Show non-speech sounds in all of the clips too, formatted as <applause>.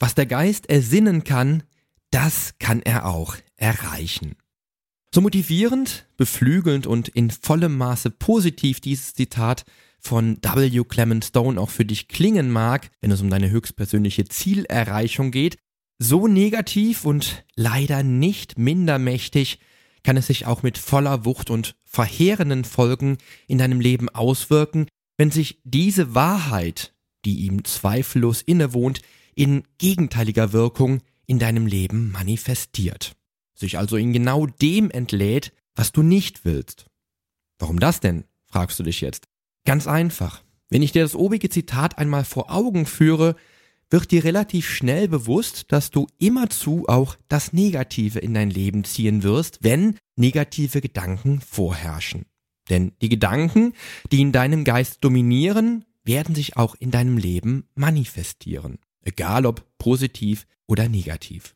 Was der Geist ersinnen kann, das kann er auch erreichen. So motivierend, beflügelnd und in vollem Maße positiv dieses Zitat von W. Clement Stone auch für dich klingen mag, wenn es um deine höchstpersönliche Zielerreichung geht, so negativ und leider nicht minder mächtig kann es sich auch mit voller Wucht und verheerenden Folgen in deinem Leben auswirken, wenn sich diese Wahrheit, die ihm zweifellos innewohnt, in gegenteiliger Wirkung in deinem Leben manifestiert. Sich also in genau dem entlädt, was du nicht willst. Warum das denn? fragst du dich jetzt. Ganz einfach. Wenn ich dir das obige Zitat einmal vor Augen führe, wird dir relativ schnell bewusst, dass du immerzu auch das Negative in dein Leben ziehen wirst, wenn negative Gedanken vorherrschen. Denn die Gedanken, die in deinem Geist dominieren, werden sich auch in deinem Leben manifestieren. Egal ob positiv oder negativ.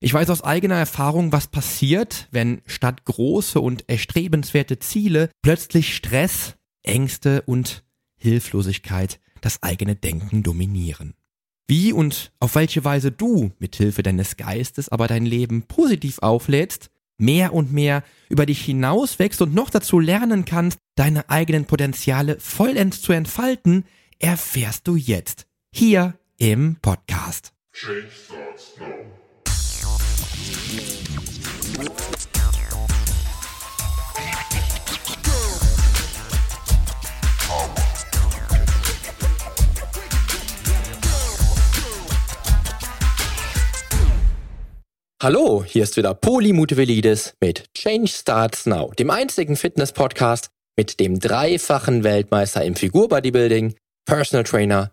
Ich weiß aus eigener Erfahrung, was passiert, wenn statt große und erstrebenswerte Ziele plötzlich Stress, Ängste und Hilflosigkeit das eigene Denken dominieren. Wie und auf welche Weise du mithilfe deines Geistes aber dein Leben positiv auflädst, mehr und mehr über dich hinaus wächst und noch dazu lernen kannst, deine eigenen Potenziale vollends zu entfalten, erfährst du jetzt hier im Podcast. Change starts now. Hallo, hier ist wieder Poli Mutevelidis mit Change Starts Now, dem einzigen Fitness-Podcast mit dem dreifachen Weltmeister im Figur-Bodybuilding, Personal Trainer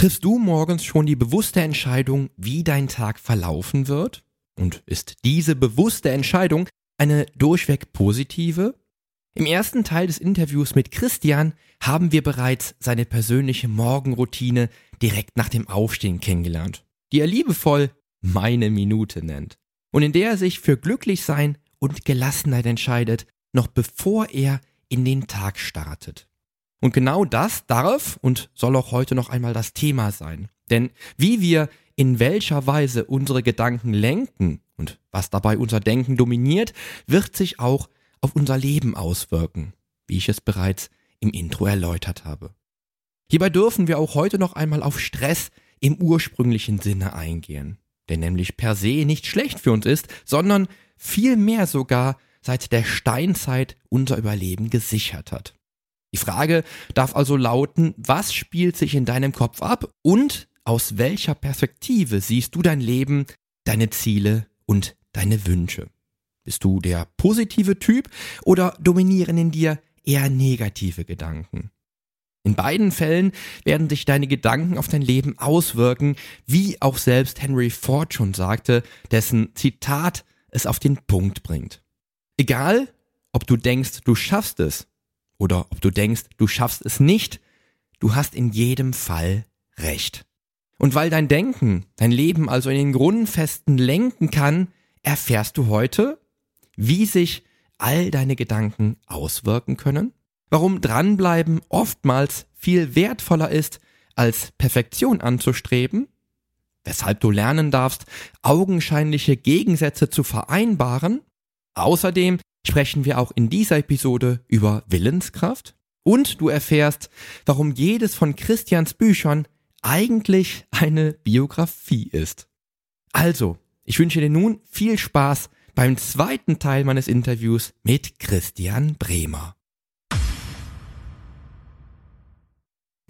Triffst du morgens schon die bewusste Entscheidung, wie dein Tag verlaufen wird? Und ist diese bewusste Entscheidung eine durchweg positive? Im ersten Teil des Interviews mit Christian haben wir bereits seine persönliche Morgenroutine direkt nach dem Aufstehen kennengelernt, die er liebevoll meine Minute nennt und in der er sich für Glücklichsein und Gelassenheit entscheidet, noch bevor er in den Tag startet. Und genau das darf und soll auch heute noch einmal das Thema sein. Denn wie wir in welcher Weise unsere Gedanken lenken und was dabei unser Denken dominiert, wird sich auch auf unser Leben auswirken, wie ich es bereits im Intro erläutert habe. Hierbei dürfen wir auch heute noch einmal auf Stress im ursprünglichen Sinne eingehen der nämlich per se nicht schlecht für uns ist, sondern vielmehr sogar seit der Steinzeit unser Überleben gesichert hat. Die Frage darf also lauten, was spielt sich in deinem Kopf ab und aus welcher Perspektive siehst du dein Leben, deine Ziele und deine Wünsche? Bist du der positive Typ oder dominieren in dir eher negative Gedanken? In beiden Fällen werden sich deine Gedanken auf dein Leben auswirken, wie auch selbst Henry Ford schon sagte, dessen Zitat es auf den Punkt bringt. Egal, ob du denkst, du schaffst es oder ob du denkst, du schaffst es nicht, du hast in jedem Fall recht. Und weil dein Denken dein Leben also in den Grundfesten lenken kann, erfährst du heute, wie sich all deine Gedanken auswirken können warum dranbleiben oftmals viel wertvoller ist, als Perfektion anzustreben, weshalb du lernen darfst, augenscheinliche Gegensätze zu vereinbaren. Außerdem sprechen wir auch in dieser Episode über Willenskraft und du erfährst, warum jedes von Christians Büchern eigentlich eine Biografie ist. Also, ich wünsche dir nun viel Spaß beim zweiten Teil meines Interviews mit Christian Bremer.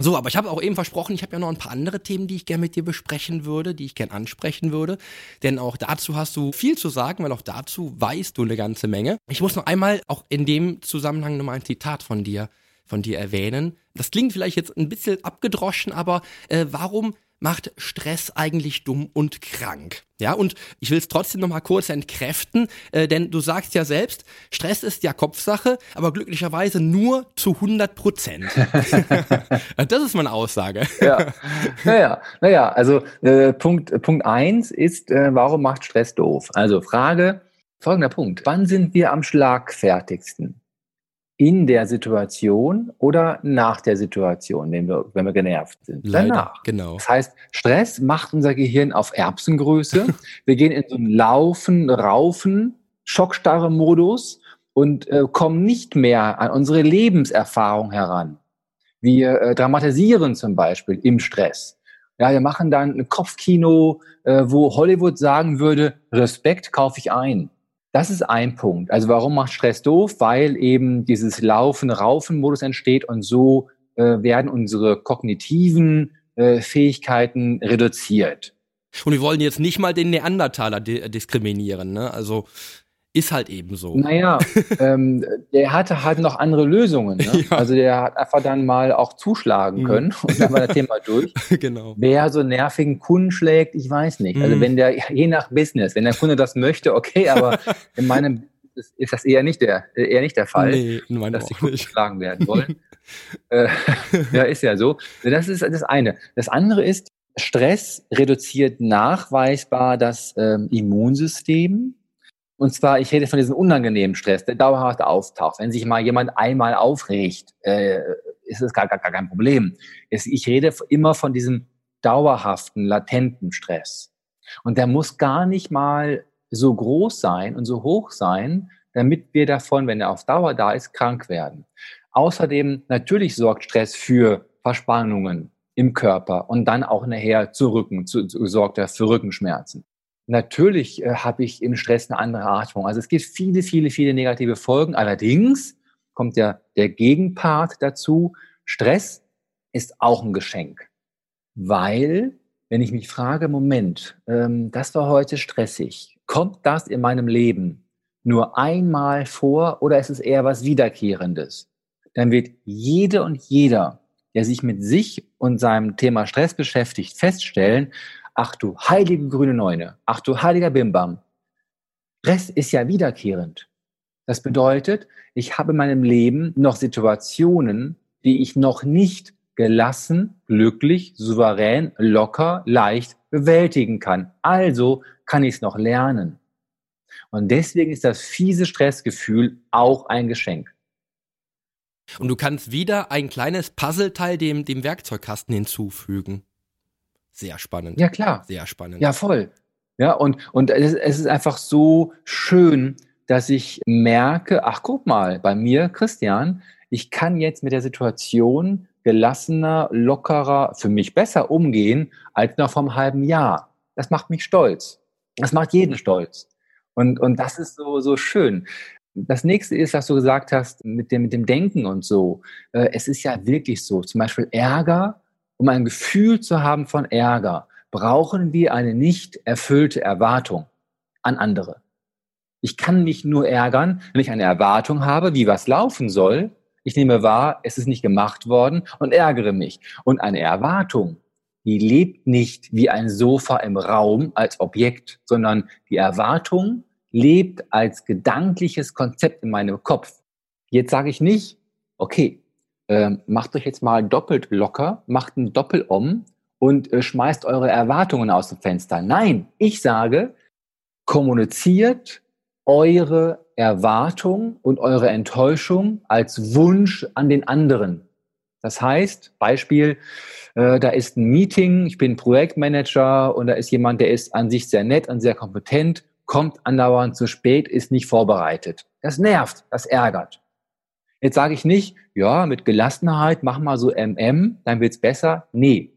So, aber ich habe auch eben versprochen, ich habe ja noch ein paar andere Themen, die ich gerne mit dir besprechen würde, die ich gerne ansprechen würde. Denn auch dazu hast du viel zu sagen, weil auch dazu weißt du eine ganze Menge. Ich muss noch einmal auch in dem Zusammenhang nochmal ein Zitat von dir, von dir erwähnen. Das klingt vielleicht jetzt ein bisschen abgedroschen, aber äh, warum macht Stress eigentlich dumm und krank? Ja, und ich will es trotzdem nochmal kurz entkräften, äh, denn du sagst ja selbst, Stress ist ja Kopfsache, aber glücklicherweise nur zu 100 Prozent. <laughs> <laughs> das ist meine Aussage. ja, naja, naja also äh, Punkt, Punkt eins ist, äh, warum macht Stress doof? Also Frage, folgender Punkt. Wann sind wir am schlagfertigsten? In der Situation oder nach der Situation, wenn wir, wenn wir genervt sind. Leider, Danach. Genau. Das heißt, Stress macht unser Gehirn auf Erbsengröße. <laughs> wir gehen in so einen Laufen, Raufen, schockstarre Modus und äh, kommen nicht mehr an unsere Lebenserfahrung heran. Wir äh, dramatisieren zum Beispiel im Stress. Ja, wir machen dann ein Kopfkino, äh, wo Hollywood sagen würde, Respekt kaufe ich ein. Das ist ein Punkt. Also warum macht Stress doof? Weil eben dieses Laufen-Raufen-Modus entsteht und so äh, werden unsere kognitiven äh, Fähigkeiten reduziert. Und wir wollen jetzt nicht mal den Neandertaler diskriminieren, ne? Also ist halt eben so. Naja, <laughs> ähm, der hatte halt noch andere Lösungen. Ne? Ja. Also der hat einfach dann mal auch zuschlagen mhm. können mhm. und dann war das Thema durch. <laughs> genau. Wer so nervigen Kunden schlägt, ich weiß nicht. Also mhm. Also wenn der, je nach Business, wenn der Kunde das möchte, okay, aber <laughs> in meinem ist das eher nicht der, eher nicht der Fall, nee, dass die Kunden geschlagen werden wollen. äh, ja, ist ja so. Das ist das eine. Das andere ist, Stress reduziert nachweisbar das ähm, Immunsystem und zwar, ich rede von diesem unangenehmen Stress, der dauerhaft auftaucht. Wenn sich mal jemand einmal aufregt, äh, ist es gar, gar, gar kein Problem. Ich rede immer von diesem dauerhaften, latenten Stress. Und der muss gar nicht mal so groß sein und so hoch sein, damit wir davon, wenn er auf Dauer da ist, krank werden. Außerdem, natürlich sorgt Stress für Verspannungen im Körper und dann auch nachher zu Rücken, zu, zu, sorgt er für Rückenschmerzen. Natürlich äh, habe ich im Stress eine andere Atmung. Also es gibt viele, viele, viele negative Folgen. Allerdings kommt ja der Gegenpart dazu. Stress ist auch ein Geschenk. Weil, wenn ich mich frage, Moment, ähm, das war heute stressig. Kommt das in meinem Leben nur einmal vor oder ist es eher was Wiederkehrendes? Dann wird jede und jeder, der sich mit sich und seinem Thema Stress beschäftigt, feststellen, Ach du heilige grüne Neune. Ach du heiliger Bimbam. Stress ist ja wiederkehrend. Das bedeutet, ich habe in meinem Leben noch Situationen, die ich noch nicht gelassen, glücklich, souverän, locker, leicht bewältigen kann. Also kann ich es noch lernen. Und deswegen ist das fiese Stressgefühl auch ein Geschenk. Und du kannst wieder ein kleines Puzzleteil dem, dem Werkzeugkasten hinzufügen. Sehr spannend. Ja, klar. Sehr spannend. Ja, voll. Ja, und, und es, es ist einfach so schön, dass ich merke, ach guck mal, bei mir, Christian, ich kann jetzt mit der Situation gelassener, lockerer, für mich besser umgehen als noch vom halben Jahr. Das macht mich stolz. Das macht jeden stolz. Und, und das ist so, so schön. Das nächste ist, was du gesagt hast, mit dem, mit dem Denken und so. Äh, es ist ja wirklich so. Zum Beispiel Ärger um ein Gefühl zu haben von Ärger, brauchen wir eine nicht erfüllte Erwartung an andere. Ich kann mich nur ärgern, wenn ich eine Erwartung habe, wie was laufen soll. Ich nehme wahr, es ist nicht gemacht worden und ärgere mich. Und eine Erwartung, die lebt nicht wie ein Sofa im Raum als Objekt, sondern die Erwartung lebt als gedankliches Konzept in meinem Kopf. Jetzt sage ich nicht, okay, äh, macht euch jetzt mal doppelt locker, macht einen Doppelom und äh, schmeißt eure Erwartungen aus dem Fenster. Nein, ich sage, kommuniziert eure Erwartung und eure Enttäuschung als Wunsch an den anderen. Das heißt, Beispiel, äh, da ist ein Meeting, ich bin Projektmanager und da ist jemand, der ist an sich sehr nett und sehr kompetent, kommt andauernd zu spät, ist nicht vorbereitet. Das nervt, das ärgert. Jetzt sage ich nicht, ja, mit Gelassenheit, mach mal so MM, dann wird's besser. Nee.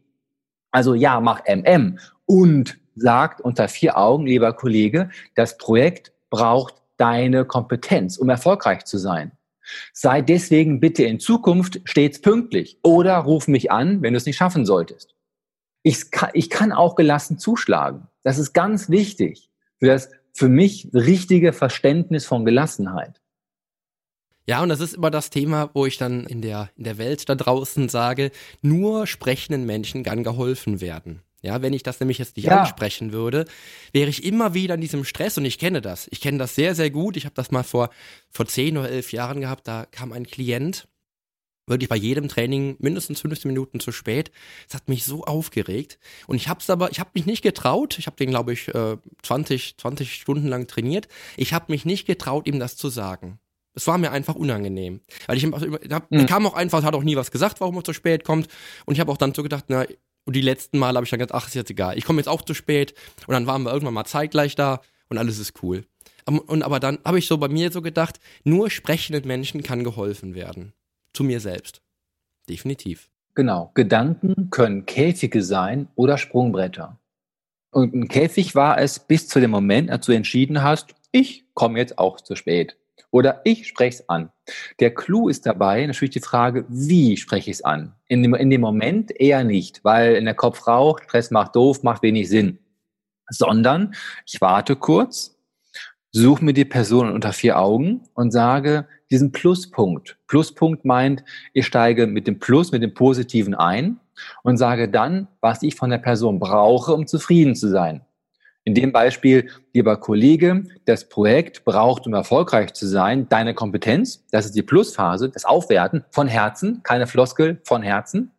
Also ja, mach MM und sagt unter vier Augen, lieber Kollege, das Projekt braucht deine Kompetenz, um erfolgreich zu sein. Sei deswegen bitte in Zukunft stets pünktlich oder ruf mich an, wenn du es nicht schaffen solltest. Ich kann, ich kann auch gelassen zuschlagen. Das ist ganz wichtig für das für mich richtige Verständnis von Gelassenheit. Ja, und das ist immer das Thema, wo ich dann in der, in der Welt da draußen sage, nur sprechenden Menschen kann geholfen werden. Ja, wenn ich das nämlich jetzt nicht Ja. ansprechen würde, wäre ich immer wieder in diesem Stress und ich kenne das. Ich kenne das sehr, sehr gut. Ich habe das mal vor, vor 10 oder 11 Jahren gehabt. Da kam ein Klient, wirklich bei jedem Training mindestens 15 Minuten zu spät. Das hat mich so aufgeregt. Und ich habe es aber, ich habe mich nicht getraut. Ich habe den, glaube ich, äh, 20, 20 Stunden lang trainiert. Ich habe mich nicht getraut, ihm das zu sagen. Es war mir einfach unangenehm. Weil ich, da Mhm. kam auch einfach, hat auch nie was gesagt, warum er zu spät kommt. Und ich habe auch dann so gedacht, na, und die letzten Mal habe ich dann gedacht, ach, ist jetzt egal. Ich komme jetzt auch zu spät. Und dann waren wir irgendwann mal zeitgleich da und alles ist cool. Und aber dann habe ich so bei mir so gedacht, nur sprechenden Menschen kann geholfen werden. Zu mir selbst. Definitiv. Genau. Gedanken können Käfige sein oder Sprungbretter. Und ein Käfig war es bis zu dem Moment, als du entschieden hast, ich komme jetzt auch zu spät. Oder ich spreche es an. Der Clou ist dabei natürlich die Frage, wie spreche ich es an? In dem, in dem Moment eher nicht, weil in der Kopf raucht, Stress macht doof, macht wenig Sinn. Sondern ich warte kurz, suche mir die Person unter vier Augen und sage diesen Pluspunkt. Pluspunkt meint, ich steige mit dem Plus, mit dem Positiven ein und sage dann, was ich von der Person brauche, um zufrieden zu sein. In dem Beispiel, lieber Kollege, das Projekt braucht, um erfolgreich zu sein, deine Kompetenz. Das ist die Plusphase, das Aufwerten von Herzen, keine Floskel, von Herzen.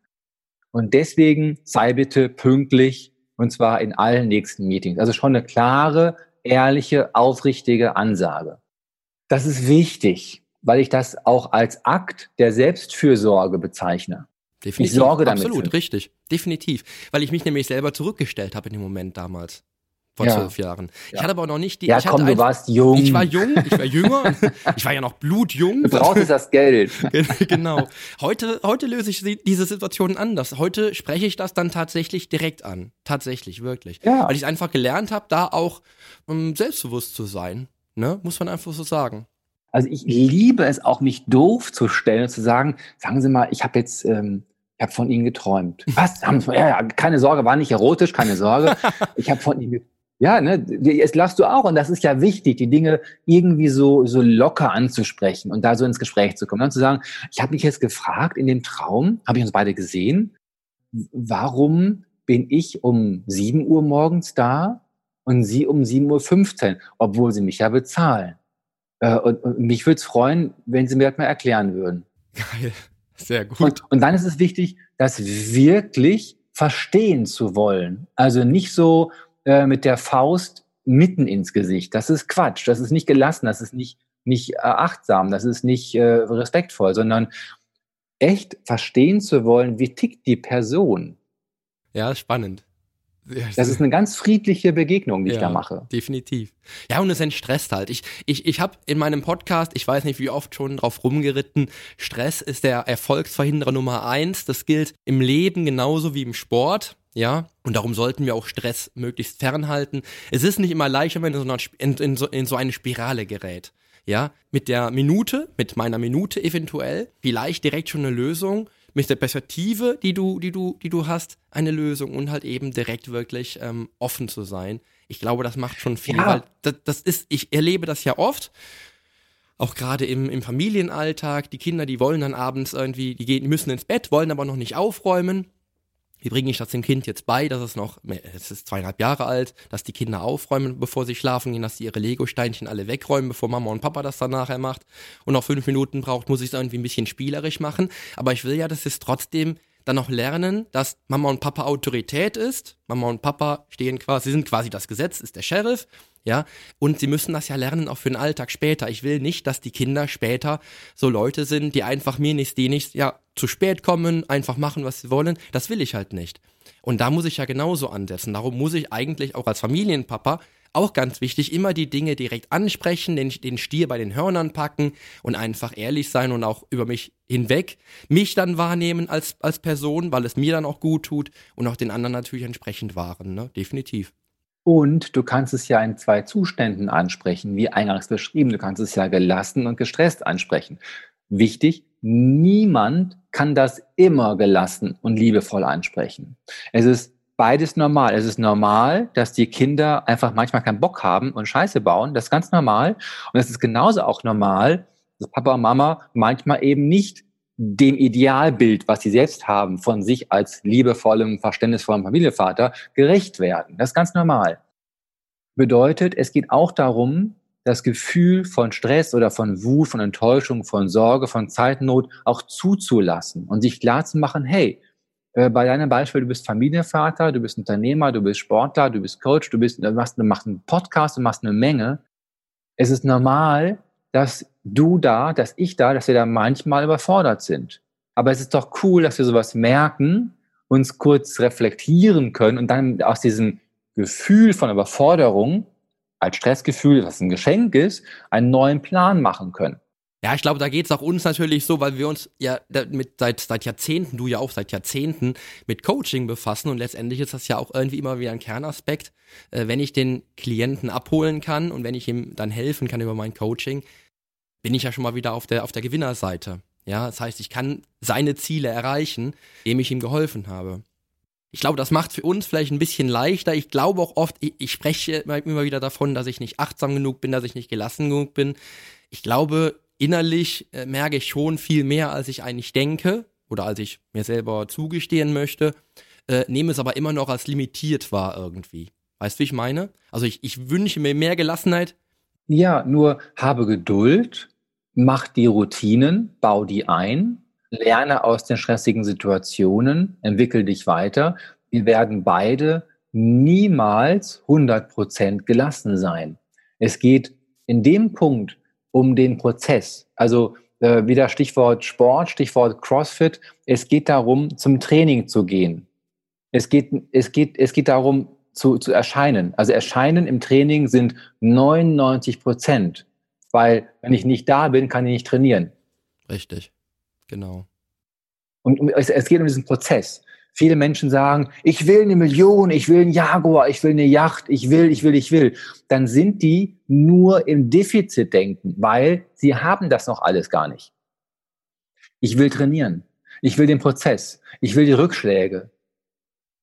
Und deswegen sei bitte pünktlich und zwar in allen nächsten Meetings. Also schon eine klare, ehrliche, aufrichtige Ansage. Das ist wichtig, weil ich das auch als Akt der Selbstfürsorge bezeichne. Definitiv. Ich sorge damit Absolut, richtig. Definitiv. Weil ich mich nämlich selber zurückgestellt habe in dem Moment damals. Vor Ja. zwölf Jahren. Ich Ja. hatte aber noch nicht die. Ja, komm, du einfach- warst jung. Ich war jung, ich war jünger, ich war ja noch blutjung. Du brauchst das Geld. <laughs> genau. Heute, heute löse ich diese Situation anders. Heute spreche ich das dann tatsächlich direkt an. Tatsächlich, wirklich. Ja. Weil ich einfach gelernt habe, da auch ähm, selbstbewusst zu sein. Ne? Muss man einfach so sagen. Also ich liebe es auch, mich doof zu stellen und zu sagen, sagen Sie mal, ich habe jetzt, ähm, ich habe von Ihnen geträumt. Was? Haben Sie, ja, ja, keine Sorge, war nicht erotisch, keine Sorge. <laughs> Ich habe von Ihnen ge- ja, ne, jetzt lachst du auch und das ist ja wichtig, die Dinge irgendwie so so locker anzusprechen und da so ins Gespräch zu kommen, dann zu sagen, ich habe mich jetzt gefragt in dem Traum, habe ich uns beide gesehen, warum bin ich um 7 Uhr morgens da und Sie um 7.15 Uhr, obwohl Sie mich ja bezahlen. Äh, und, und mich würde es freuen, wenn Sie mir das mal erklären würden. Geil. Sehr gut. Und, und dann ist es wichtig, das wirklich verstehen zu wollen. Also nicht so äh, mit der Faust mitten ins Gesicht. Das ist Quatsch. Das ist nicht gelassen. Das ist nicht, nicht äh, achtsam. Das ist nicht äh, respektvoll, sondern echt verstehen zu wollen, wie tickt die Person. Ja, spannend. Das ist eine ganz friedliche Begegnung, die ich Ja. da mache. Definitiv. Ja, und es entstresst halt. Ich, ich, ich habe in meinem Podcast, ich weiß nicht wie oft schon drauf rumgeritten, Stress ist der Erfolgsverhinderer Nummer eins. Das gilt im Leben genauso wie im Sport. Ja, und darum sollten wir auch Stress möglichst fernhalten. Es ist nicht immer leicht, wenn man in so, einer, Sp- in, in, so, in so eine Spirale gerät. Ja, mit der Minute, mit meiner Minute eventuell, vielleicht direkt schon eine Lösung, mit der Perspektive, die du, die du, die du hast, eine Lösung und halt eben direkt wirklich ähm, offen zu sein. Ich glaube, das macht schon viel, Ja. weil das, das ist, ich erlebe das ja oft, auch gerade im, im Familienalltag, die Kinder, die wollen dann abends irgendwie, die gehen, die müssen ins Bett, wollen aber noch nicht aufräumen. Wie bringe ich das dem Kind jetzt bei, dass es noch, es ist zweieinhalb Jahre alt, dass die Kinder aufräumen, bevor sie schlafen gehen, dass sie ihre Lego-Steinchen alle wegräumen, bevor Mama und Papa das dann nachher macht und noch fünf Minuten braucht, muss ich es irgendwie ein bisschen spielerisch machen. Aber ich will ja, dass es trotzdem dann noch lernen, dass Mama und Papa Autorität ist. Mama und Papa stehen quasi, sind quasi das Gesetz, ist der Sheriff, ja. Und sie müssen das ja lernen auch für den Alltag später. Ich will nicht, dass die Kinder später so Leute sind, die einfach mir nichts, die nichts, ja, zu spät kommen, einfach machen, was sie wollen. Das will ich halt nicht. Und da muss ich ja genauso ansetzen. Darum muss ich eigentlich auch als Familienpapa auch ganz wichtig, immer die Dinge direkt ansprechen, den, den Stier bei den Hörnern packen und einfach ehrlich sein und auch über mich hinweg mich dann wahrnehmen als, als Person, weil es mir dann auch gut tut und auch den anderen natürlich entsprechend wahren, ne? Definitiv. Und du kannst es ja in zwei Zuständen ansprechen, wie eingangs beschrieben. Du kannst es ja gelassen und gestresst ansprechen. Wichtig, niemand kann das immer gelassen und liebevoll ansprechen. Es ist beides normal. Es ist normal, dass die Kinder einfach manchmal keinen Bock haben und Scheiße bauen. Das ist ganz normal. Und es ist genauso auch normal, dass Papa und Mama manchmal eben nicht dem Idealbild, was sie selbst haben, von sich als liebevollem, verständnisvollem Familienvater gerecht werden. Das ist ganz normal. Bedeutet, es geht auch darum, das Gefühl von Stress oder von Wut, von Enttäuschung, von Sorge, von Zeitnot auch zuzulassen und sich klar zu machen, hey, äh, bei deinem Beispiel, du bist Familienvater, du bist Unternehmer, du bist Sportler, du bist Coach, du bist, du machst, du machst einen Podcast, du machst eine Menge. Es ist normal, dass du da, dass ich da, dass wir da manchmal überfordert sind. Aber es ist doch cool, dass wir sowas merken, uns kurz reflektieren können und dann aus diesem Gefühl von Überforderung als Stressgefühl, was ein Geschenk ist, einen neuen Plan machen können. Ja, ich glaube, da geht es auch uns natürlich so, weil wir uns ja mit seit, seit Jahrzehnten, du ja auch seit Jahrzehnten, mit Coaching befassen und letztendlich ist das ja auch irgendwie immer wieder ein Kernaspekt. Äh, wenn ich den Klienten abholen kann und wenn ich ihm dann helfen kann über mein Coaching, bin ich ja schon mal wieder auf der, auf der Gewinnerseite. Ja, das heißt, ich kann seine Ziele erreichen, indem ich ihm geholfen habe. Ich glaube, das macht für uns vielleicht ein bisschen leichter. Ich glaube auch oft, ich, ich spreche immer wieder davon, dass ich nicht achtsam genug bin, dass ich nicht gelassen genug bin. Ich glaube, innerlich äh, merke ich schon viel mehr, als ich eigentlich denke oder als ich mir selber zugestehen möchte, äh, nehme es aber immer noch als limitiert wahr irgendwie. Weißt du, wie ich meine? Also ich, ich wünsche mir mehr Gelassenheit. Ja, nur habe Geduld, mach die Routinen, bau die ein, lerne aus den stressigen Situationen, entwickel dich weiter. Wir werden beide niemals 100% gelassen sein. Es geht in dem Punkt, um den Prozess. Also äh, wieder Stichwort Sport, Stichwort CrossFit. Es geht darum, zum Training zu gehen. Es geht, es geht, es geht darum, zu, zu erscheinen. Also erscheinen im Training sind 99 Prozent. Weil wenn ich nicht da bin, kann ich nicht trainieren. Richtig, genau. Und es, es geht um diesen Prozess. Viele Menschen sagen, ich will eine Million, ich will einen Jaguar, ich will eine Yacht, ich will, ich will, ich will. Dann sind die nur im Defizitdenken, weil sie haben das noch alles gar nicht. Ich will trainieren. Ich will den Prozess. Ich will die Rückschläge.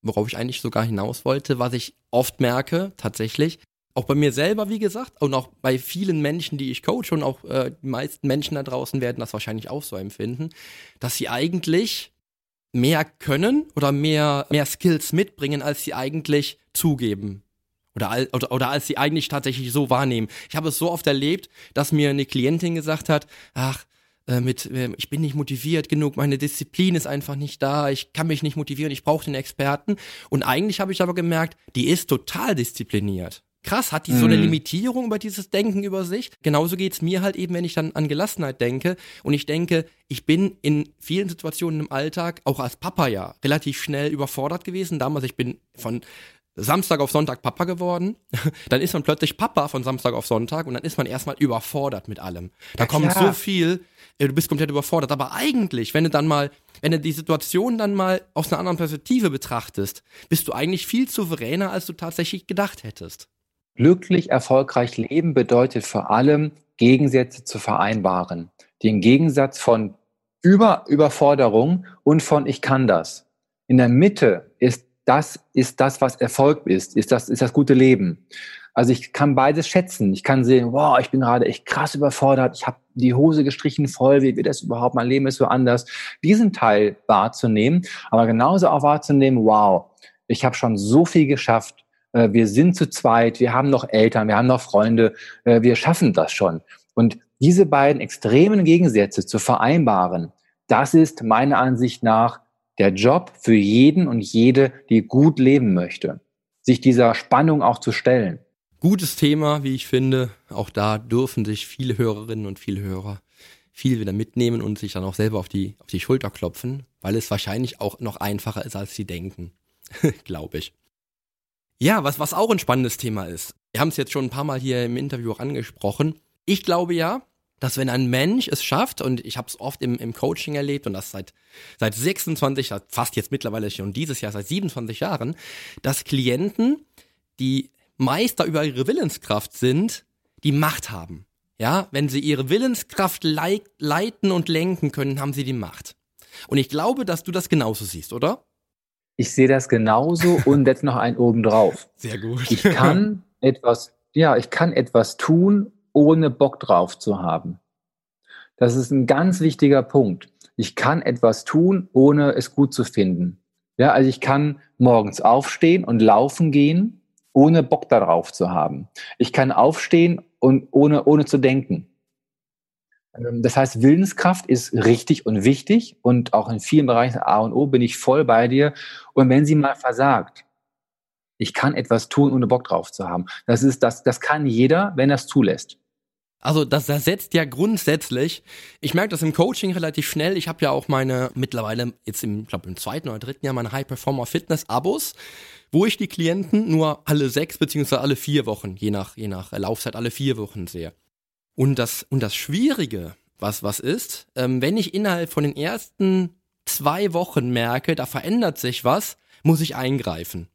Worauf ich eigentlich sogar hinaus wollte, was ich oft merke, tatsächlich, auch bei mir selber, wie gesagt, und auch bei vielen Menschen, die ich coache und auch äh, die meisten Menschen da draußen werden das wahrscheinlich auch so empfinden, dass sie eigentlich mehr können oder mehr, mehr Skills mitbringen, als sie eigentlich zugeben. Oder, oder, oder als sie eigentlich tatsächlich so wahrnehmen. Ich habe es so oft erlebt, dass mir eine Klientin gesagt hat, ach, äh, mit, äh, ich bin nicht motiviert genug, meine Disziplin ist einfach nicht da, ich kann mich nicht motivieren, ich brauche den Experten. Und eigentlich habe ich aber gemerkt, die ist total diszipliniert. Krass, hat die so eine mhm. Limitierung über dieses Denken über sich? Genauso geht's mir halt eben, wenn ich dann an Gelassenheit denke. Und ich denke, ich bin in vielen Situationen im Alltag, auch als Papa ja, relativ schnell überfordert gewesen. Damals, ich bin von Samstag auf Sonntag Papa geworden, <laughs> dann ist man plötzlich Papa von Samstag auf Sonntag und dann ist man erstmal überfordert mit allem. Da ja, kommt so viel, äh, du bist komplett überfordert. Aber eigentlich, wenn du dann mal, wenn du die Situation dann mal aus einer anderen Perspektive betrachtest, bist du eigentlich viel souveräner, als du tatsächlich gedacht hättest. Glücklich erfolgreich leben bedeutet vor allem, Gegensätze zu vereinbaren. Den Gegensatz von Über Überforderung und von ich kann das. In der Mitte ist das, ist das, was Erfolg ist, ist das, ist das gute Leben. Also ich kann beides schätzen. Ich kann sehen, wow, ich bin gerade echt krass überfordert. Ich habe die Hose gestrichen voll. Wie wird das überhaupt? Mein Leben ist so anders. Diesen Teil wahrzunehmen, aber genauso auch wahrzunehmen, wow, ich habe schon so viel geschafft. Äh, wir sind zu zweit, wir haben noch Eltern, wir haben noch Freunde, äh, wir schaffen das schon. Und diese beiden extremen Gegensätze zu vereinbaren, das ist meiner Ansicht nach der Job für jeden und jede, die gut leben möchte. Sich dieser Spannung auch zu stellen. Gutes Thema, wie ich finde. Auch da dürfen sich viele Hörerinnen und viele Hörer viel wieder mitnehmen und sich dann auch selber auf die, auf die Schulter klopfen, weil es wahrscheinlich auch noch einfacher ist, als sie denken. <laughs> Glaube ich. Ja, was, was auch ein spannendes Thema ist. Wir haben es jetzt schon ein paar Mal hier im Interview auch angesprochen. Ich glaube ja, dass wenn ein Mensch es schafft, und ich habe es oft im, im Coaching erlebt und das seit, seit 26, fast jetzt mittlerweile schon dieses Jahr, seit 27 Jahren, dass Klienten, die Meister über ihre Willenskraft sind, die Macht haben. Ja, wenn sie ihre Willenskraft leit, leiten und lenken können, haben sie die Macht. Und ich glaube, dass du das genauso siehst, oder? Ich sehe das genauso und jetzt noch einen oben drauf. <laughs> Sehr gut. Ich kann etwas, ja, ich kann etwas tun, ohne Bock drauf zu haben. Das ist ein ganz wichtiger Punkt. ich kann etwas tun, ohne es gut zu finden. Ja, also ich kann morgens aufstehen und laufen gehen, ohne Bock darauf zu haben. Ich kann aufstehen und ohne, ohne zu denken. Ähm, das heißt, Willenskraft ist richtig und wichtig und auch in vielen Bereichen A und O bin ich voll bei dir. Und wenn sie mal versagt, ich kann etwas tun, ohne Bock drauf zu haben. Das ist, das, das kann jeder, wenn er es zulässt. Also das ersetzt ja grundsätzlich, ich merke das im Coaching relativ schnell, ich habe ja auch meine mittlerweile jetzt im, glaube im zweiten oder dritten Jahr meine High Performer Fitness Abos, wo ich die Klienten nur alle sechs beziehungsweise alle vier Wochen, je nach, je nach Laufzeit, alle vier Wochen sehe. Und das, und das Schwierige, was, was ist, ähm, wenn ich innerhalb von den ersten zwei Wochen merke, da verändert sich was, muss ich eingreifen.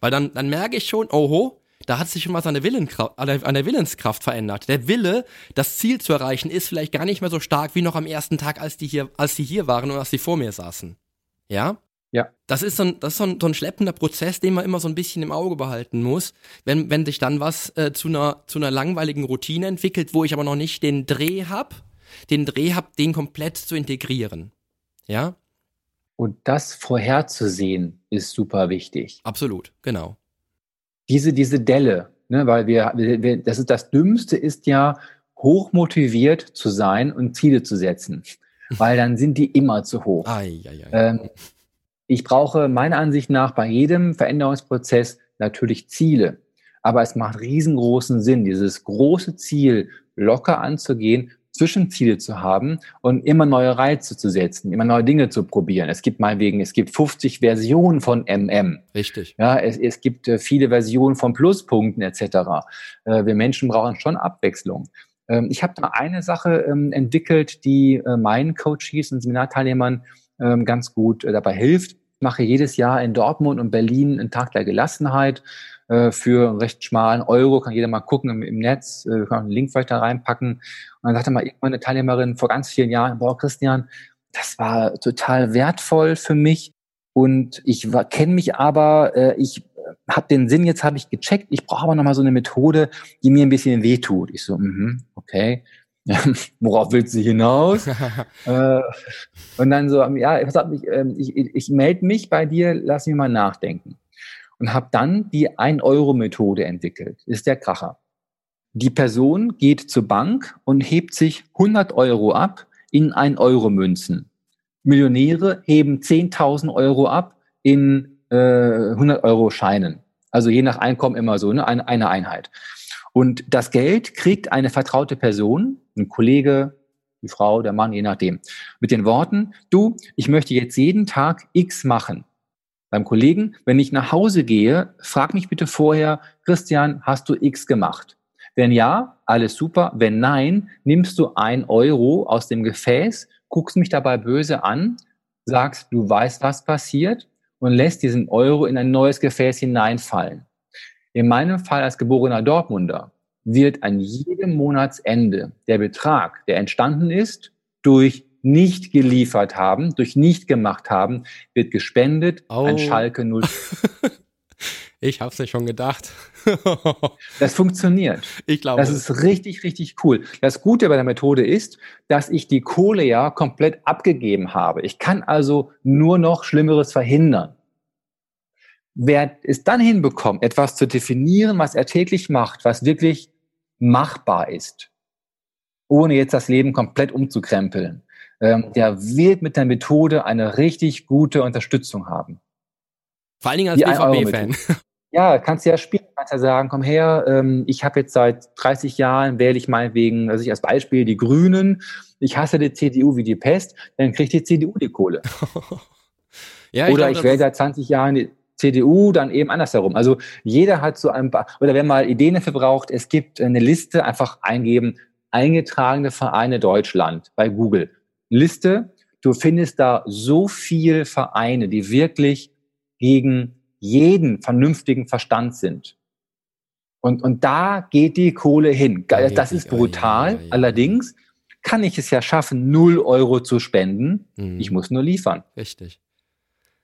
Weil dann, dann merke ich schon, oho, da hat sich schon was an der, an der Willenskraft verändert. Der Wille, das Ziel zu erreichen, ist vielleicht gar nicht mehr so stark wie noch am ersten Tag, als die hier, als die hier waren und als die vor mir saßen. Ja? Ja. Das ist so ein, das ist so ein, so ein schleppender Prozess, den man immer so ein bisschen im Auge behalten muss, wenn, wenn sich dann was äh, zu einer, zu einer langweiligen Routine entwickelt, wo ich aber noch nicht den Dreh hab, den Dreh hab, den komplett zu integrieren. Ja? Und das vorherzusehen ist super wichtig. Absolut, genau diese, diese Delle, ne, weil wir, wir, das ist das Dümmste ist ja, hochmotiviert zu sein und Ziele zu setzen. <laughs> Weil dann sind die immer zu hoch. Ai, ai, ai. Ähm, ich brauche meiner Ansicht nach bei jedem Veränderungsprozess natürlich Ziele. Aber es macht riesengroßen Sinn, dieses große Ziel locker anzugehen Zwischenziele zu haben und immer neue Reize zu setzen, immer neue Dinge zu probieren. Es gibt meinetwegen, es gibt 50 Versionen von MM. Richtig. Ja, es, es gibt äh, viele Versionen von Pluspunkten etc. Äh, wir Menschen brauchen schon Abwechslung. Ähm, ich habe da eine Sache ähm, entwickelt, die äh, meinen Coaches und Seminarteilnehmern ähm, ganz gut dabei hilft. Ich mache jedes Jahr in Dortmund und Berlin einen Tag der Gelassenheit äh, für einen recht schmalen Euro, kann jeder mal gucken im, im Netz, äh, kann einen Link vielleicht da reinpacken. Und dann sagte mal irgendwann eine Teilnehmerin vor ganz vielen Jahren, boah, Christian, das war total wertvoll für mich und ich kenne mich aber, äh, ich äh, habe den Sinn, jetzt habe ich gecheckt, ich brauche aber nochmal so eine Methode, die mir ein bisschen wehtut. Ich so, mhm, okay. <laughs> Worauf willst du hinaus? <laughs> äh, und dann so, ja, ich, ähm, ich, ich, ich melde mich bei dir, lass mich mal nachdenken und habe dann die 1-Euro-Methode entwickelt. ist der Kracher. Die Person geht zur Bank und hebt sich 100 Euro ab in 1-Euro-Münzen. Millionäre heben 10.000 Euro ab in äh, 100 Euro Scheinen. Also je nach Einkommen immer so, ne? eine, eine Einheit. Und das Geld kriegt eine vertraute Person, ein Kollege, die Frau, der Mann, je nachdem, mit den Worten, du, ich möchte jetzt jeden Tag X machen beim Kollegen, wenn ich nach Hause gehe, frag mich bitte vorher, Christian, hast du X gemacht? Wenn ja, alles super. Wenn nein, nimmst du ein Euro aus dem Gefäß, guckst mich dabei böse an, sagst, du weißt, was passiert und lässt diesen Euro in ein neues Gefäß hineinfallen. In meinem Fall als geborener Dortmunder wird an jedem Monatsende der Betrag, der entstanden ist, durch nicht geliefert haben, durch nicht gemacht haben, wird gespendet oh. an Schalke 0. <laughs> ich hab's ja schon gedacht. <laughs> das funktioniert. Ich glaube. Das ist richtig, richtig cool. Das Gute bei der Methode ist, dass ich die Kohle ja komplett abgegeben habe. Ich kann also nur noch Schlimmeres verhindern. Wer es dann hinbekommt, etwas zu definieren, was er täglich macht, was wirklich machbar ist, ohne jetzt das Leben komplett umzukrempeln, ähm, der wird mit der Methode eine richtig gute Unterstützung haben. Vor allen Dingen als BVB-Fan. Ja, kannst du ja spielen, kannst ja sagen, komm her, ähm, ich habe jetzt seit 30 Jahren, wähle ich meinetwegen, also ich als Beispiel die Grünen, ich hasse die CDU wie die Pest, dann kriegt die CDU die Kohle. <laughs> ja, ich Oder glaub, ich wähle seit 20 Jahren die CDU, dann eben andersherum. Also jeder hat so ein paar, oder wer mal Ideen dafür braucht, es gibt eine Liste, einfach eingeben, eingetragene Vereine Deutschland bei Google. Liste. Du findest da so viel Vereine, die wirklich gegen jeden vernünftigen Verstand sind. Und, und da geht die Kohle hin. Das ist brutal. Allerdings kann ich es ja schaffen, null Euro zu spenden. Mhm. Ich muss nur liefern. Richtig.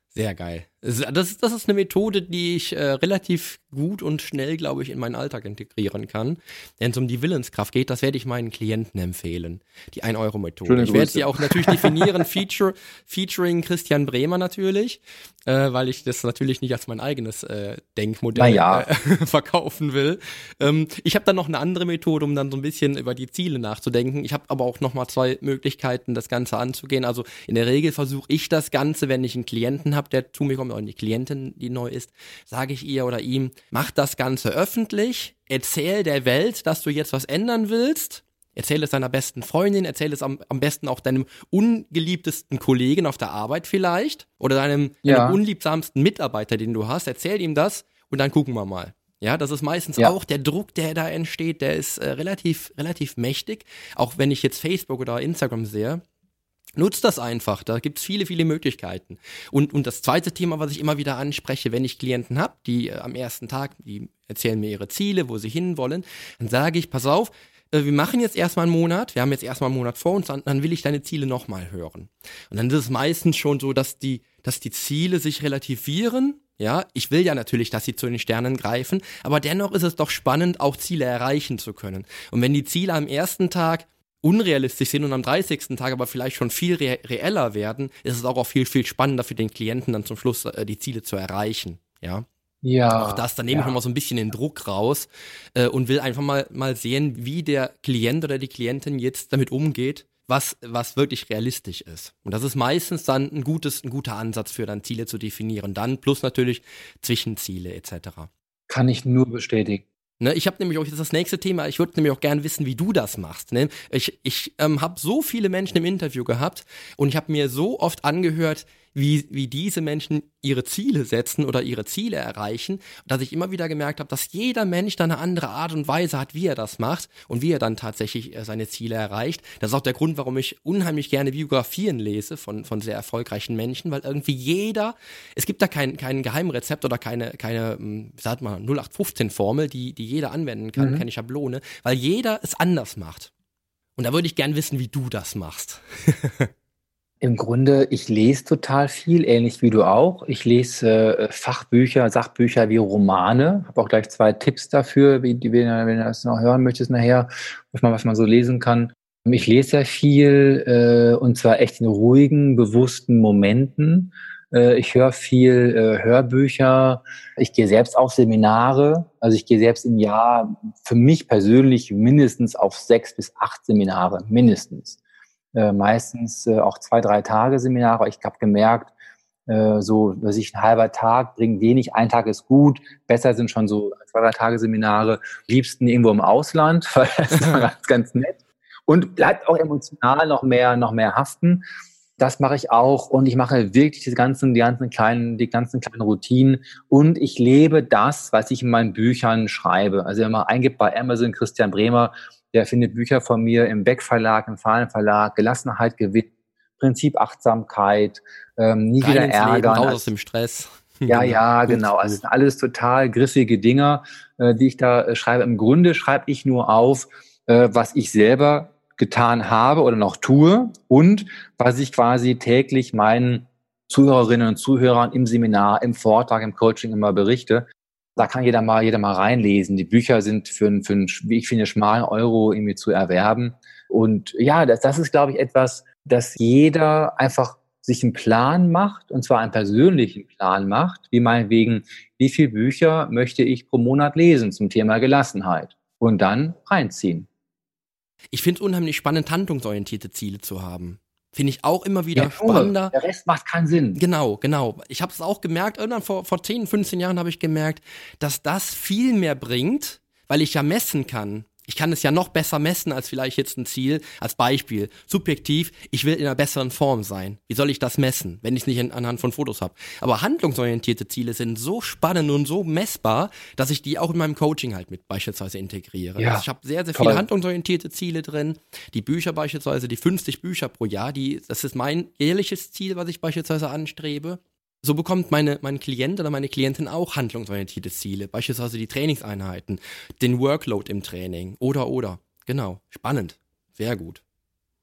Sehr geil. Das, das ist eine Methode, die ich äh, relativ gut und schnell, glaube ich, in meinen Alltag integrieren kann. Wenn es um die Willenskraft geht, das werde ich meinen Klienten empfehlen. Die 1-Euro-Methode. Ich werde sie auch natürlich definieren, Feature, featuring Christian Bremer natürlich, äh, weil ich das natürlich nicht als mein eigenes äh, Denkmodell ja. äh, <laughs> verkaufen will. Ähm, ich habe dann noch eine andere Methode, um dann so ein bisschen über die Ziele nachzudenken. Ich habe aber auch noch mal zwei Möglichkeiten, das Ganze anzugehen. Also in der Regel versuche ich das Ganze, wenn ich einen Klienten habe, der zu mir kommt, oder die Klientin, die neu ist, sage ich ihr oder ihm, mach das Ganze öffentlich, erzähl der Welt, dass du jetzt was ändern willst, erzähl es deiner besten Freundin, erzähl es am, am besten auch deinem ungeliebtesten Kollegen auf der Arbeit vielleicht oder deinem, Ja. deinem unliebsamsten Mitarbeiter, den du hast, erzähl ihm das und dann gucken wir mal. Ja, das ist meistens Ja. auch der Druck, der da entsteht, der ist äh, relativ, relativ mächtig. Auch wenn ich jetzt Facebook oder Instagram sehe, Nutzt das einfach, da gibt's viele, viele Möglichkeiten. Und, und das zweite Thema, was ich immer wieder anspreche, wenn ich Klienten habe, die äh, am ersten Tag, die erzählen mir ihre Ziele, wo sie hinwollen, dann sage ich, pass auf, äh, wir machen jetzt erstmal einen Monat, wir haben jetzt erstmal einen Monat vor uns, dann, dann will ich deine Ziele nochmal hören. Und dann ist es meistens schon so, dass die, dass die Ziele sich relativieren. Ja, ich will ja natürlich, dass sie zu den Sternen greifen, aber dennoch ist es doch spannend, auch Ziele erreichen zu können. Und wenn die Ziele am ersten Tag unrealistisch sind und am 30. Tag aber vielleicht schon viel re reeller werden, ist es auch, auch viel, viel spannender für den Klienten dann zum Schluss äh, die Ziele zu erreichen. Ja. Ja. Auch das, da nehme ich ja. nochmal so ein bisschen den Druck raus äh, und will einfach mal, mal sehen, wie der Klient oder die Klientin jetzt damit umgeht, was, was wirklich realistisch ist. Und das ist meistens dann ein, gutes, ein guter Ansatz für dann Ziele zu definieren. Dann plus natürlich Zwischenziele etc. Kann ich nur bestätigen. Ne, ich habe nämlich auch jetzt das nächste Thema, ich würde nämlich auch gerne wissen, wie du das machst. Ne? Ich, ich ähm, habe so viele Menschen im Interview gehabt und ich habe mir so oft angehört, wie, wie diese Menschen ihre Ziele setzen oder ihre Ziele erreichen, dass ich immer wieder gemerkt habe, dass jeder Mensch da eine andere Art und Weise hat, wie er das macht und wie er dann tatsächlich äh, seine Ziele erreicht. Das ist auch der Grund, warum ich unheimlich gerne Biografien lese von, von sehr erfolgreichen Menschen, weil irgendwie jeder, es gibt da kein, kein Geheimrezept oder keine, keine, wie sagt man, 0815-Formel, die, die jeder anwenden kann, Mhm. keine Schablone, weil jeder es anders macht. Und da würde ich gern wissen, wie du das machst. <laughs> Im Grunde, ich lese total viel, ähnlich wie du auch. Ich lese äh, Fachbücher, Sachbücher wie Romane. Habe auch gleich zwei Tipps dafür, wie, die, wenn, du- das noch hören möchtest nachher, was man, was man so lesen kann. Ich lese sehr viel äh, und zwar echt in ruhigen, bewussten Momenten. Äh, ich höre viel äh, Hörbücher. Ich gehe selbst auf Seminare. Also ich gehe selbst im Jahr für mich persönlich mindestens auf sechs bis acht Seminare, mindestens äh, meistens äh, auch zwei, drei Tage Seminare. Ich habe gemerkt, äh, so, dass ich ein halber Tag bringt wenig, ein Tag ist gut, besser sind schon so zwei, drei Tage Seminare, liebsten irgendwo im Ausland, <laughs> weil das ist ganz, ganz nett. Und bleibt auch emotional noch mehr, noch mehr haften. Das mache ich auch und ich mache wirklich diese ganzen, die ganzen kleinen, die ganzen kleinen Routinen und ich lebe das, was ich in meinen Büchern schreibe. Also wenn man eingibt bei Amazon Christian Bremer, der findet Bücher von mir im Beck Verlag, im Fahlen Verlag, Gelassenheit gewinnt, Prinzip Achtsamkeit, ähm, nie Rein wieder ärgern. raus Also- aus dem Stress. <laughs> ja, ja, Gut, genau. Es sind alles total griffige Dinger, äh, die ich da äh, schreibe. Im Grunde schreibe ich nur auf, äh, was ich selber getan habe oder noch tue und was ich quasi täglich meinen Zuhörerinnen und Zuhörern im Seminar, im Vortrag, im Coaching immer berichte. Da kann jeder mal, jeder mal reinlesen. Die Bücher sind für, einen- für einen, wie ich finde, schmalen Euro irgendwie zu erwerben. Und ja, das, das ist, glaube ich, etwas, dass jeder einfach sich einen Plan macht, und zwar einen persönlichen Plan macht, wie meinetwegen, wie viele Bücher möchte ich pro Monat lesen zum Thema Gelassenheit und dann reinziehen. Ich finde es unheimlich spannend, handlungsorientierte Ziele zu haben. Finde ich auch immer wieder Ja, spannender. Der Rest macht keinen Sinn. Genau, genau. Ich habe es auch gemerkt, irgendwann vor, vor 10, 15 Jahren habe ich gemerkt, dass das viel mehr bringt, weil ich ja messen kann. Ich kann es ja noch besser messen als vielleicht jetzt ein Ziel. Als Beispiel, subjektiv, ich will in einer besseren Form sein. Wie soll ich das messen, wenn ich es nicht in, anhand von Fotos habe? Aber handlungsorientierte Ziele sind so spannend und so messbar, dass ich die auch in meinem Coaching halt mit beispielsweise integriere. Ja, also ich habe sehr, sehr toll. viele handlungsorientierte Ziele drin. Die Bücher beispielsweise, die 50 Bücher pro Jahr, die, das ist mein ehrliches Ziel, was ich beispielsweise anstrebe. So bekommt meine, mein Klient oder meine Klientin auch handlungsorientierte Ziele, beispielsweise die Trainingseinheiten, den Workload im Training oder oder. Genau, spannend, sehr gut.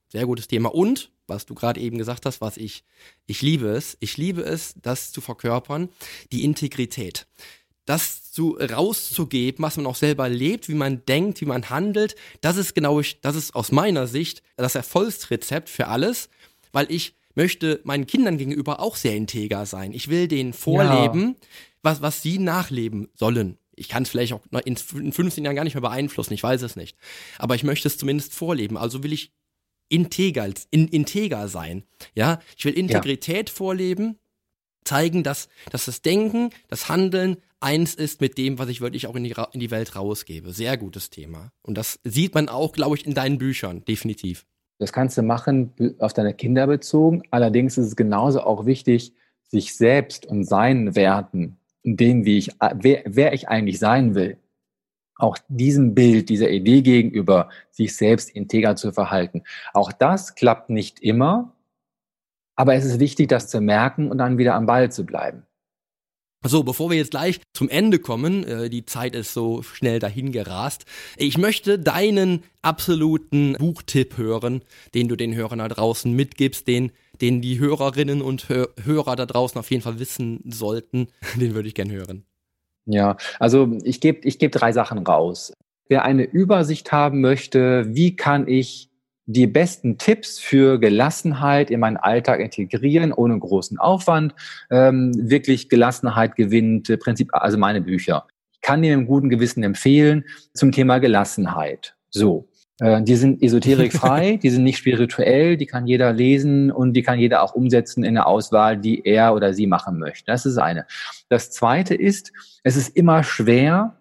Sehr gutes Thema. Und was du gerade eben gesagt hast, was ich, ich liebe es. Ich liebe es, das zu verkörpern, die Integrität. Das zu rauszugeben, was man auch selber lebt, wie man denkt, wie man handelt, das ist genau, das ist aus meiner Sicht das Erfolgsrezept für alles, weil ich möchte meinen Kindern gegenüber auch sehr integer sein. Ich will denen vorleben, ja. was, was sie nachleben sollen. Ich kann es vielleicht auch in 15 Jahren gar nicht mehr beeinflussen, ich weiß es nicht. Aber ich möchte es zumindest vorleben. Also will ich integer, in, integer sein. Ja, ich will Integrität ja. vorleben, zeigen, dass, dass das Denken, das Handeln eins ist mit dem, was ich wirklich auch in die, in die Welt rausgebe. Sehr gutes Thema. Und das sieht man auch, glaube ich, in deinen Büchern, definitiv. Das kannst du machen auf deine Kinder bezogen. Allerdings ist es genauso auch wichtig, sich selbst und seinen Werten, dem, wie ich, wer, wer ich eigentlich sein will, auch diesem Bild, dieser Idee gegenüber, sich selbst integer zu verhalten. Auch das klappt nicht immer, aber es ist wichtig, das zu merken und dann wieder am Ball zu bleiben. So, bevor wir jetzt gleich zum Ende kommen, äh, die Zeit ist so schnell dahin gerast. Ich möchte deinen absoluten Buchtipp hören, den du den Hörern da draußen mitgibst, den, den die Hörerinnen und Hör Hörer da draußen auf jeden Fall wissen sollten. <laughs> Den würde ich gern hören. Ja, also ich gebe ich geb drei Sachen raus. Wer eine Übersicht haben möchte, wie kann ich die besten Tipps für Gelassenheit in meinen Alltag integrieren, ohne großen Aufwand, ähm, wirklich Gelassenheit gewinnt, äh, Prinzip, also meine Bücher. Ich kann dir im guten Gewissen empfehlen zum Thema Gelassenheit. So. Äh, die sind esoterikfrei, <laughs> die sind nicht spirituell, die kann jeder lesen und die kann jeder auch umsetzen in der Auswahl, die er oder sie machen möchte. Das ist eine. Das zweite ist, es ist immer schwer,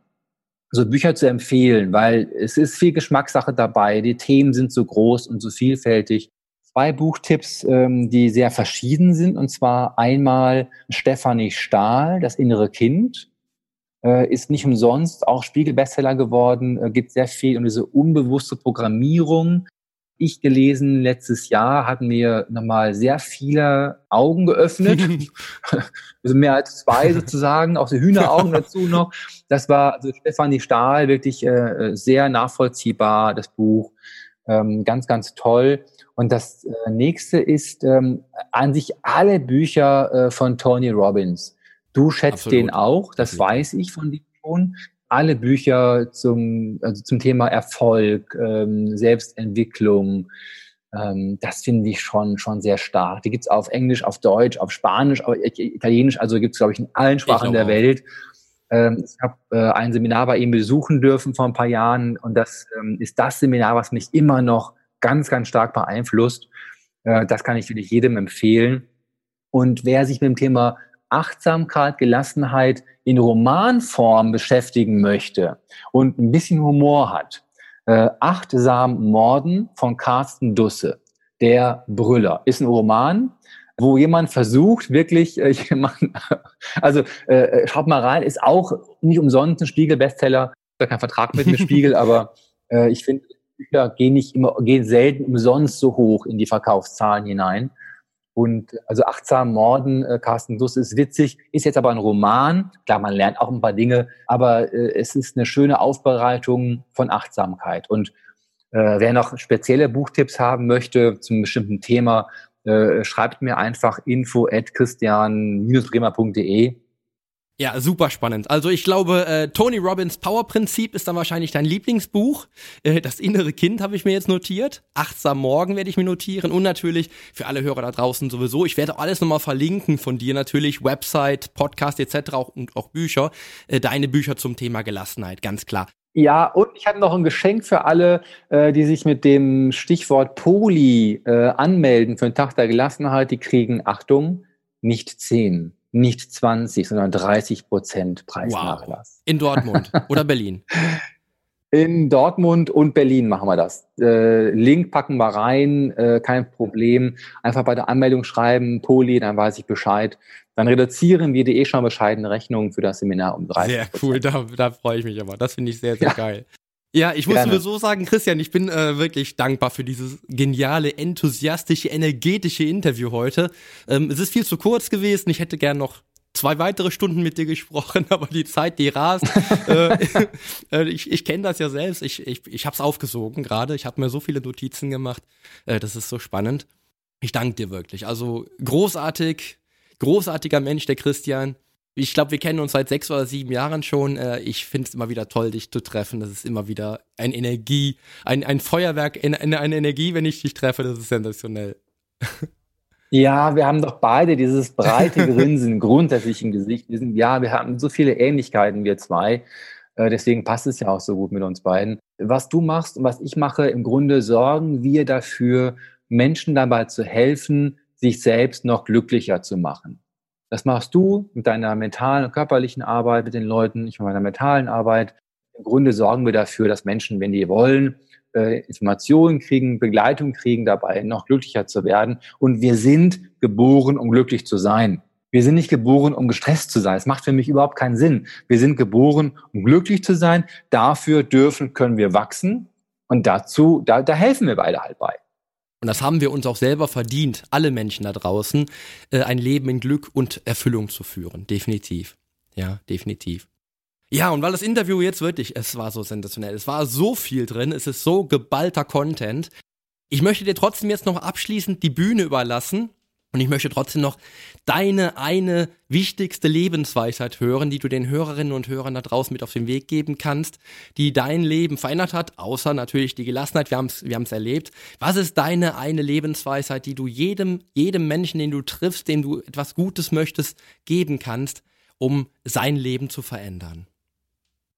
so Bücher zu empfehlen, weil es ist viel Geschmackssache dabei. Die Themen sind so groß und so vielfältig. Zwei Buchtipps, ähm, die sehr verschieden sind, und zwar einmal Stefanie Stahl, Das innere Kind, äh, ist nicht umsonst auch Spiegel-Bestseller geworden, äh, gibt sehr viel um diese unbewusste Programmierung ich gelesen letztes Jahr, hat mir nochmal sehr viele Augen geöffnet. <laughs> also mehr als zwei sozusagen, auch so Hühneraugen <laughs> dazu noch. Das war also Stefanie Stahl, wirklich äh, sehr nachvollziehbar, das Buch. Ähm, ganz, ganz toll. Und das äh, nächste ist ähm, an sich alle Bücher äh, von Tony Robbins. Du schätzt Absolut. den auch, das Absolut. weiß ich von dir schon alle Bücher zum, also zum Thema Erfolg, ähm, Selbstentwicklung, ähm, das finde ich schon, schon sehr stark. Die gibt's auf Englisch, auf Deutsch, auf Spanisch, auf Italienisch, also gibt's glaube ich, in allen Sprachen der Welt. Ähm, ich habe äh, ein Seminar bei ihm besuchen dürfen vor ein paar Jahren und das ähm, ist das Seminar, was mich immer noch ganz, ganz stark beeinflusst. Äh, das kann ich wirklich jedem empfehlen. Und wer sich mit dem Thema Achtsamkeit, Gelassenheit in Romanform beschäftigen möchte und ein bisschen Humor hat, äh, Achtsam Morden von Carsten Dusse, der Brüller, ist ein Roman, wo jemand versucht, wirklich, äh, <laughs> jemand, also äh, schaut mal rein, ist auch nicht umsonst ein Spiegel-Bestseller, kein Vertrag mit dem Spiegel, <laughs> aber äh, ich finde, Bücher gehen nicht immer, gehen selten umsonst so hoch in die Verkaufszahlen hinein. Und also achtsam Morden, äh, Carsten Duss ist witzig, ist jetzt aber ein Roman. Klar, man lernt auch ein paar Dinge, aber äh, es ist eine schöne Aufbereitung von Achtsamkeit. Und äh, wer noch spezielle Buchtipps haben möchte zum bestimmten Thema, äh, schreibt mir einfach info at christian-bremer.de ja, super spannend. Also ich glaube, äh, Tony Robbins Power-Prinzip ist dann wahrscheinlich dein Lieblingsbuch. Äh, das innere Kind habe ich mir jetzt notiert. Achtsam Morgen werde ich mir notieren. Und natürlich für alle Hörer da draußen sowieso. Ich werde auch alles nochmal verlinken von dir natürlich. Website, Podcast etc. Auch, und auch Bücher. Äh, deine Bücher zum Thema Gelassenheit, ganz klar. Ja, und ich habe noch ein Geschenk für alle, äh, die sich mit dem Stichwort Poli äh, anmelden für den Tag der Gelassenheit. Die kriegen, Achtung, nicht zehn nicht 20, sondern 30 Prozent Preisnachlass. Wow. In Dortmund oder Berlin? <laughs> In Dortmund und Berlin machen wir das. Äh, Link packen wir rein, äh, kein Problem. Einfach bei der Anmeldung schreiben, Poli, dann weiß ich Bescheid. Dann reduzieren wir die eh schon bescheidene Rechnung für das Seminar um 30 Sehr cool, da, da freue ich mich aber. Das finde ich sehr, sehr ja. geil. Ja, ich muss nur so sagen, Christian, ich bin äh, wirklich dankbar für dieses geniale, enthusiastische, energetische Interview heute. Ähm, es ist viel zu kurz gewesen. Ich hätte gern noch zwei weitere Stunden mit dir gesprochen, <laughs> aber die Zeit, die rast. <laughs> äh, <laughs> äh ich ich kenne das ja selbst. Ich, ich, ich habe es aufgesogen gerade. Ich habe mir so viele Notizen gemacht. Äh, das ist so spannend. Ich danke dir wirklich. Also großartig, großartiger Mensch, der Christian. Ich glaube, wir kennen uns seit sechs oder sieben Jahren schon. Äh, ich finde es immer wieder toll, dich zu treffen. Das ist immer wieder ein Energie, ein, ein Feuerwerk, eine, eine Energie, wenn ich dich treffe. Das ist sensationell. <laughs> Ja, wir haben doch beide dieses breite <laughs> Grinsen grundsätzlich im Gesicht. Wir sind, ja, wir haben so viele Ähnlichkeiten, wir zwei. Äh, deswegen passt es ja auch so gut mit uns beiden. Was du machst und was ich mache, im Grunde sorgen wir dafür, Menschen dabei zu helfen, sich selbst noch glücklicher zu machen. Das machst du mit deiner mentalen und körperlichen Arbeit mit den Leuten, ich mit meiner mentalen Arbeit. Im Grunde sorgen wir dafür, dass Menschen, wenn die wollen, äh, Informationen kriegen, Begleitung kriegen, dabei noch glücklicher zu werden. Und wir sind geboren, um glücklich zu sein. Wir sind nicht geboren, um gestresst zu sein. Es macht für mich überhaupt keinen Sinn. Wir sind geboren, um glücklich zu sein. Dafür dürfen, können wir wachsen. Und dazu, da, da helfen wir beide halt bei. Und das haben wir uns auch selber verdient, alle Menschen da draußen, äh, ein Leben in Glück und Erfüllung zu führen. Definitiv. Ja, definitiv. Ja, und weil das Interview jetzt wirklich, es war so sensationell, es war so viel drin, es ist so geballter Content. Ich möchte dir trotzdem jetzt noch abschließend die Bühne überlassen und ich möchte trotzdem noch deine eine wichtigste Lebensweisheit hören, die du den Hörerinnen und Hörern da draußen mit auf den Weg geben kannst, die dein Leben verändert hat, außer natürlich die Gelassenheit, wir haben es wir haben's erlebt. Was ist deine eine Lebensweisheit, die du jedem, jedem Menschen, den du triffst, dem du etwas Gutes möchtest, geben kannst, um sein Leben zu verändern?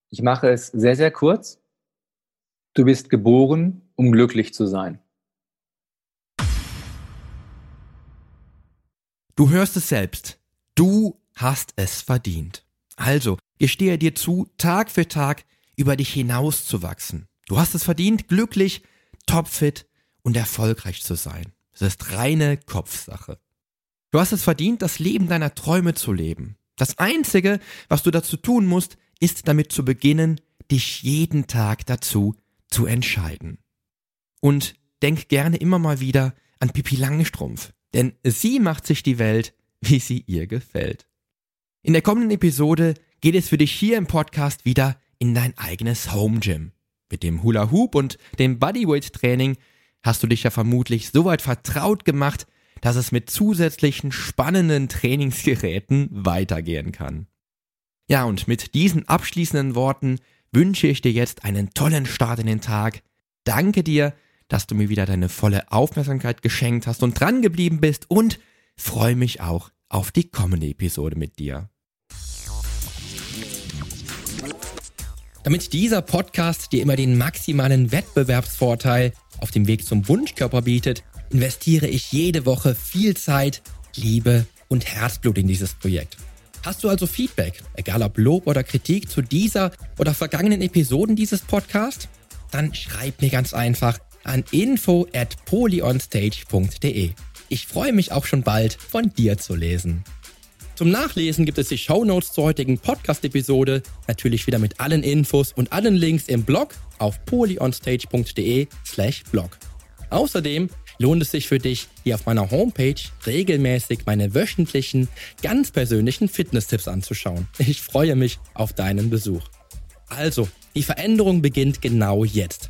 Ich mache es sehr, sehr kurz. Du bist geboren, um glücklich zu sein. Du hörst es selbst. Du hast es verdient. Also, gestehe dir zu, Tag für Tag über dich hinauszuwachsen. Du hast es verdient, glücklich, topfit und erfolgreich zu sein. Es ist reine Kopfsache. Du hast es verdient, das Leben deiner Träume zu leben. Das Einzige, was du dazu tun musst, ist damit zu beginnen, dich jeden Tag dazu zu entscheiden. Und denk gerne immer mal wieder an Pippi Langstrumpf, denn sie macht sich die Welt, wie sie ihr gefällt. In der kommenden Episode geht es für dich hier im Podcast wieder in dein eigenes Home Gym. Mit dem Hula Hoop und dem Bodyweight Training hast du dich ja vermutlich so weit vertraut gemacht, dass es mit zusätzlichen spannenden Trainingsgeräten weitergehen kann. Ja, und mit diesen abschließenden Worten wünsche ich dir jetzt einen tollen Start in den Tag. Danke dir dass du mir wieder deine volle Aufmerksamkeit geschenkt hast und dran geblieben bist und freue mich auch auf die kommende Episode mit dir. Damit dieser Podcast dir immer den maximalen Wettbewerbsvorteil auf dem Weg zum Wunschkörper bietet, investiere ich jede Woche viel Zeit, Liebe und Herzblut in dieses Projekt. Hast du also Feedback, egal ob Lob oder Kritik zu dieser oder vergangenen Episoden dieses Podcasts? Dann schreib mir ganz einfach an info at polyonstage.de. Ich freue mich auch schon bald von dir zu lesen. Zum Nachlesen gibt es die Show Notes zur heutigen Podcast-Episode, natürlich wieder mit allen Infos und allen Links im Blog auf polyonstage.de slash blog. Außerdem lohnt es sich für dich, hier auf meiner Homepage regelmäßig meine wöchentlichen, ganz persönlichen Fitness-Tipps anzuschauen. Ich freue mich auf deinen Besuch. Also, die Veränderung beginnt genau jetzt.